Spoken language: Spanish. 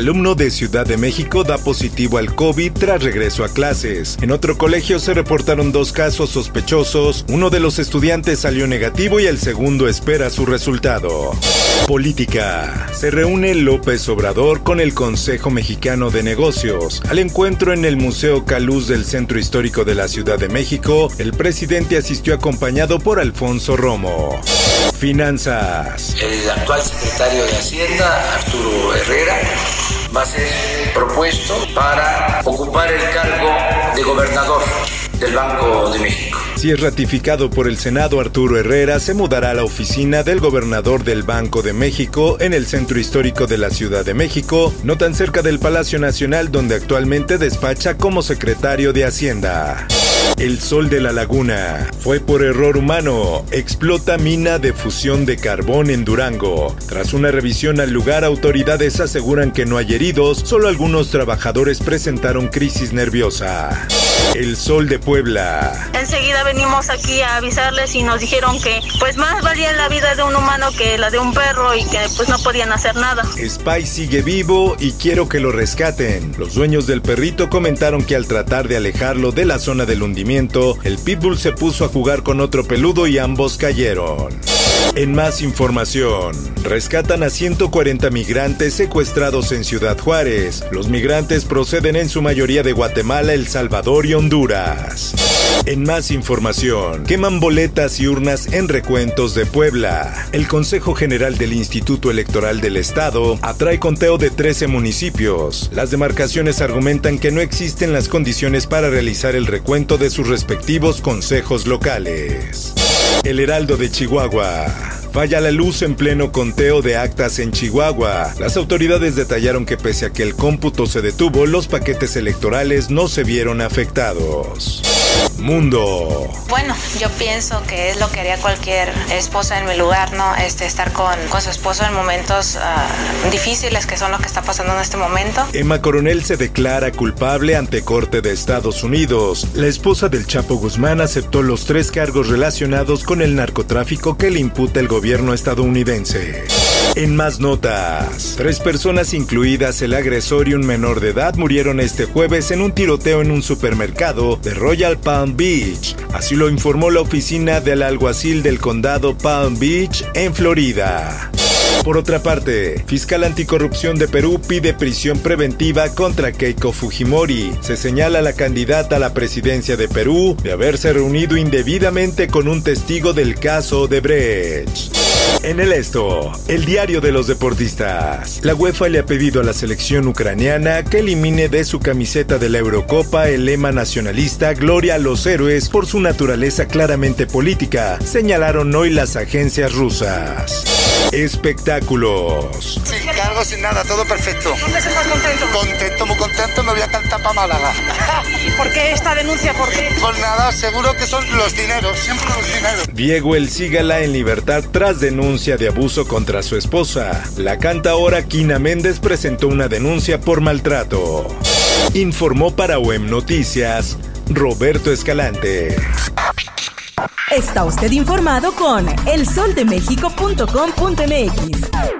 Alumno de Ciudad de México da positivo al COVID tras regreso a clases. En otro colegio se reportaron dos casos sospechosos. Uno de los estudiantes salió negativo y el segundo espera su resultado. Política. Se reúne López Obrador con el Consejo Mexicano de Negocios. Al encuentro en el Museo Caluz del Centro Histórico de la Ciudad de México, el presidente asistió acompañado por Alfonso Romo. Finanzas. El actual secretario de Hacienda, Arturo Herrera, va a ser propuesto para ocupar el cargo de gobernador del Banco de México. Si es ratificado por el Senado, Arturo Herrera se mudará a la oficina del gobernador del Banco de México en el centro histórico de la Ciudad de México, no tan cerca del Palacio Nacional donde actualmente despacha como secretario de Hacienda. El Sol de la Laguna. Fue por error humano. Explota mina de fusión de carbón en Durango. Tras una revisión al lugar, autoridades aseguran que no hay heridos, solo algunos trabajadores presentaron crisis nerviosa. El Sol de Puebla. Enseguida venimos aquí a avisarles y nos dijeron que pues más valía la vida de un humano que la de un perro y que pues no podían hacer nada. Spy sigue vivo y quiero que lo rescaten. Los dueños del perrito comentaron que al tratar de alejarlo de la zona del el pitbull se puso a jugar con otro peludo y ambos cayeron. En más información, rescatan a 140 migrantes secuestrados en Ciudad Juárez. Los migrantes proceden en su mayoría de Guatemala, El Salvador y Honduras. En más información, queman boletas y urnas en recuentos de Puebla. El Consejo General del Instituto Electoral del Estado atrae conteo de 13 municipios. Las demarcaciones argumentan que no existen las condiciones para realizar el recuento de sus respectivos consejos locales. El Heraldo de Chihuahua. Falla la luz en pleno conteo de actas en Chihuahua. Las autoridades detallaron que pese a que el cómputo se detuvo, los paquetes electorales no se vieron afectados. Mundo. Bueno, yo pienso que es lo que haría cualquier esposa en mi lugar, ¿no? Este, estar con, con su esposo en momentos uh, difíciles que son lo que está pasando en este momento. Emma Coronel se declara culpable ante Corte de Estados Unidos. La esposa del Chapo Guzmán aceptó los tres cargos relacionados con el narcotráfico que le imputa el gobierno estadounidense. En más notas, tres personas incluidas el agresor y un menor de edad murieron este jueves en un tiroteo en un supermercado de Royal Palm Beach. Así lo informó la oficina del alguacil del condado Palm Beach en Florida. Por otra parte, fiscal anticorrupción de Perú pide prisión preventiva contra Keiko Fujimori. Se señala a la candidata a la presidencia de Perú de haberse reunido indebidamente con un testigo del caso de Brecht. En el esto, el diario de los deportistas. La UEFA le ha pedido a la selección ucraniana que elimine de su camiseta de la Eurocopa el lema nacionalista Gloria a los héroes por su naturaleza claramente política, señalaron hoy las agencias rusas. Espectáculos. Cargo, sin nada, todo perfecto. ¿Dónde se está contento? Contento, muy contento, me voy a cantar para Málaga. ¿Y por qué esta denuncia? ¿Por qué? Pues nada, seguro que son los dineros, siempre los dineros. Diego El Sígala en libertad tras denuncia de abuso contra su esposa. La cantaora Kina Méndez presentó una denuncia por maltrato. Informó para OEM Noticias Roberto Escalante. Está usted informado con elsoldemexico.com.mx.